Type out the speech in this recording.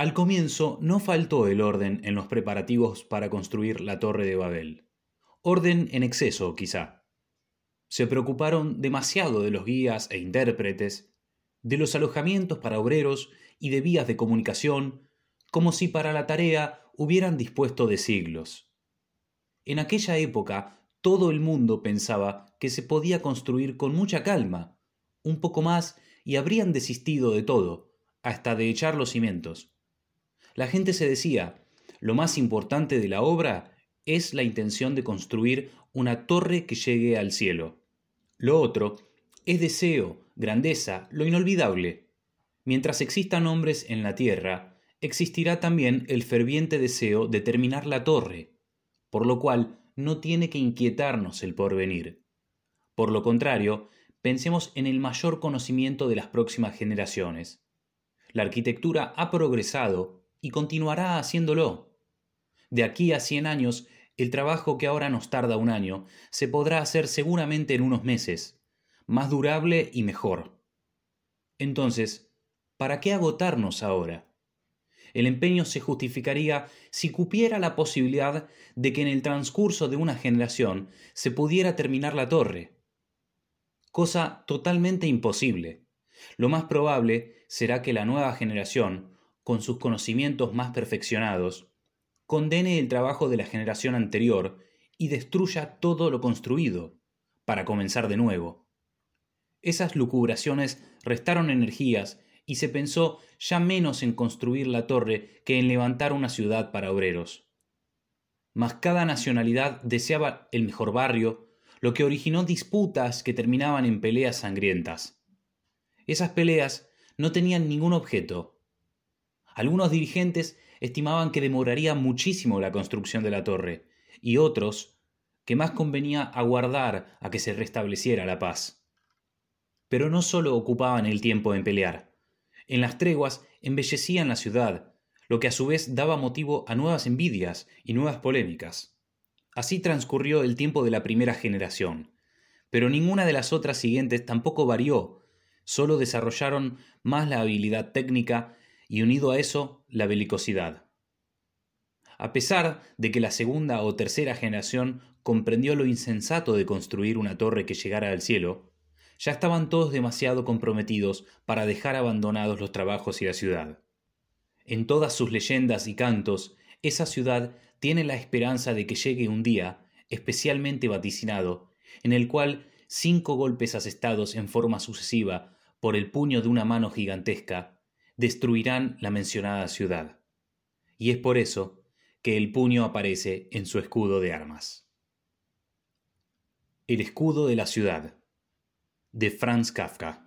Al comienzo no faltó el orden en los preparativos para construir la Torre de Babel. Orden en exceso, quizá. Se preocuparon demasiado de los guías e intérpretes, de los alojamientos para obreros y de vías de comunicación, como si para la tarea hubieran dispuesto de siglos. En aquella época todo el mundo pensaba que se podía construir con mucha calma, un poco más y habrían desistido de todo, hasta de echar los cimientos. La gente se decía, lo más importante de la obra es la intención de construir una torre que llegue al cielo. Lo otro es deseo, grandeza, lo inolvidable. Mientras existan hombres en la tierra, existirá también el ferviente deseo de terminar la torre, por lo cual no tiene que inquietarnos el porvenir. Por lo contrario, pensemos en el mayor conocimiento de las próximas generaciones. La arquitectura ha progresado y continuará haciéndolo. De aquí a cien años, el trabajo que ahora nos tarda un año se podrá hacer seguramente en unos meses, más durable y mejor. Entonces, ¿para qué agotarnos ahora? El empeño se justificaría si cupiera la posibilidad de que en el transcurso de una generación se pudiera terminar la torre. Cosa totalmente imposible. Lo más probable será que la nueva generación, con sus conocimientos más perfeccionados, condene el trabajo de la generación anterior y destruya todo lo construido, para comenzar de nuevo. Esas lucubraciones restaron energías y se pensó ya menos en construir la torre que en levantar una ciudad para obreros. Mas cada nacionalidad deseaba el mejor barrio, lo que originó disputas que terminaban en peleas sangrientas. Esas peleas no tenían ningún objeto. Algunos dirigentes estimaban que demoraría muchísimo la construcción de la torre, y otros que más convenía aguardar a que se restableciera la paz. Pero no sólo ocupaban el tiempo en pelear, en las treguas embellecían la ciudad, lo que a su vez daba motivo a nuevas envidias y nuevas polémicas. Así transcurrió el tiempo de la primera generación, pero ninguna de las otras siguientes tampoco varió, solo desarrollaron más la habilidad técnica y unido a eso la belicosidad. A pesar de que la segunda o tercera generación comprendió lo insensato de construir una torre que llegara al cielo, ya estaban todos demasiado comprometidos para dejar abandonados los trabajos y la ciudad. En todas sus leyendas y cantos, esa ciudad tiene la esperanza de que llegue un día, especialmente vaticinado, en el cual cinco golpes asestados en forma sucesiva por el puño de una mano gigantesca destruirán la mencionada ciudad. Y es por eso que el puño aparece en su escudo de armas. El escudo de la ciudad de Franz Kafka.